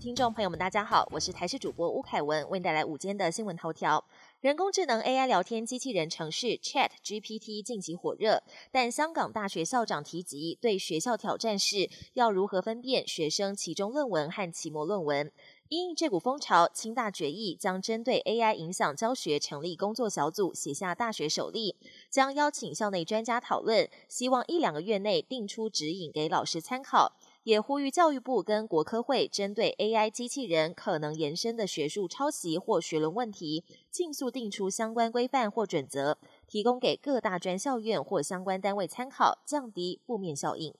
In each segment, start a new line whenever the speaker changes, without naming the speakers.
听众朋友们，大家好，我是台视主播吴凯文，为您带来午间的新闻头条。人工智能 AI 聊天机器人城市 Chat GPT 近期火热，但香港大学校长提及对学校挑战是要如何分辨学生其中论文和期末论文。因这股风潮，清大决议将针对 AI 影响教学成立工作小组，写下大学首例，将邀请校内专家讨论，希望一两个月内定出指引给老师参考。也呼吁教育部跟国科会针对 AI 机器人可能延伸的学术抄袭或学论问题，尽速定出相关规范或准则，提供给各大专校院或相关单位参考，降低负面效应。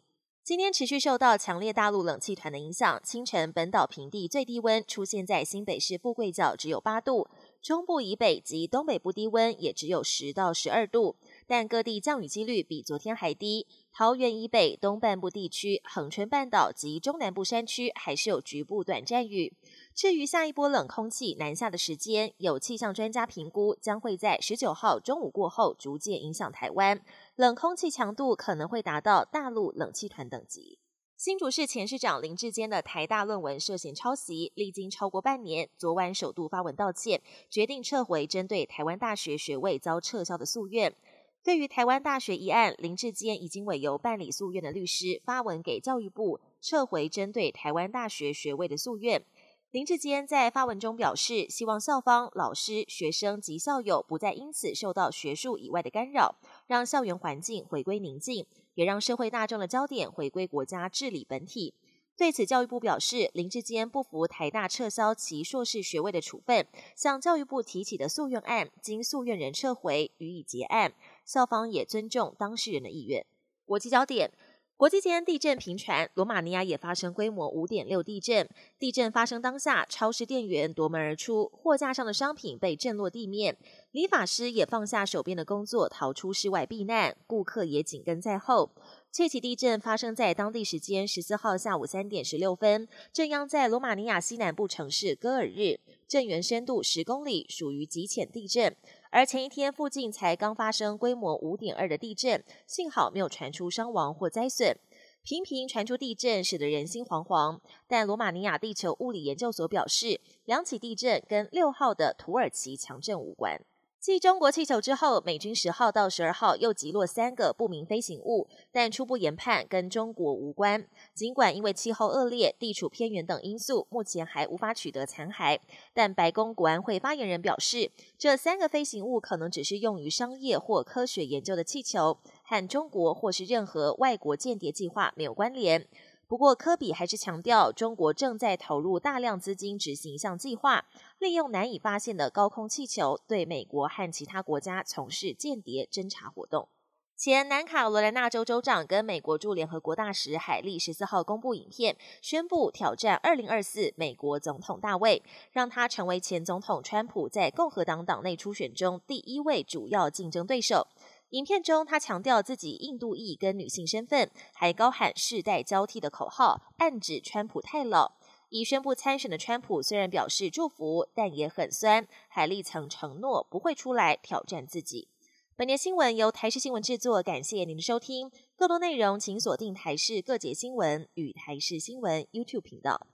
今天持续受到强烈大陆冷气团的影响，清晨本岛平地最低温出现在新北市富贵角，只有八度；中部以北及东北部低温也只有十到十二度。但各地降雨几率比昨天还低。桃园以北东半部地区、恒春半岛及中南部山区还是有局部短暂雨。至于下一波冷空气南下的时间，有气象专家评估将会在十九号中午过后逐渐影响台湾，冷空气强度可能会达到大陆冷气团等级。新竹市前市长林志坚的台大论文涉嫌抄袭，历经超过半年，昨晚首度发文道歉，决定撤回针对台湾大学学位遭撤销的诉愿。对于台湾大学一案，林志坚已经委由办理诉愿的律师发文给教育部，撤回针对台湾大学学位的诉愿。林志坚在发文中表示，希望校方、老师、学生及校友不再因此受到学术以外的干扰，让校园环境回归宁静，也让社会大众的焦点回归国家治理本体。对此，教育部表示，林志坚不服台大撤销其硕士学位的处分，向教育部提起的诉愿案，经诉愿人撤回，予以结案。校方也尊重当事人的意愿。国际焦点：国际间地震频传，罗马尼亚也发生规模五点六地震。地震发生当下，超市店员夺门而出，货架上的商品被震落地面。理发师也放下手边的工作，逃出室外避难，顾客也紧跟在后。这起地震发生在当地时间十四号下午三点十六分，震央在罗马尼亚西南部城市戈尔日，震源深度十公里，属于极浅地震。而前一天附近才刚发生规模五点二的地震，幸好没有传出伤亡或灾损。频频传出地震，使得人心惶惶。但罗马尼亚地球物理研究所表示，两起地震跟六号的土耳其强震无关。继中国气球之后，美军十号到十二号又击落三个不明飞行物，但初步研判跟中国无关。尽管因为气候恶劣、地处偏远等因素，目前还无法取得残骸，但白宫国安会发言人表示，这三个飞行物可能只是用于商业或科学研究的气球，和中国或是任何外国间谍计划没有关联。不过，科比还是强调，中国正在投入大量资金执行一项计划，利用难以发现的高空气球对美国和其他国家从事间谍侦查活动。前南卡罗来纳州州长跟美国驻联合国大使海利十四号公布影片，宣布挑战二零二四美国总统大位，让他成为前总统川普在共和党党内初选中第一位主要竞争对手。影片中，他强调自己印度裔跟女性身份，还高喊世代交替的口号，暗指川普太老。已宣布参选的川普虽然表示祝福，但也很酸。海利曾承诺不会出来挑战自己。本年新闻由台视新闻制作，感谢您的收听。更多内容请锁定台视各节新闻与台视新闻 YouTube 频道。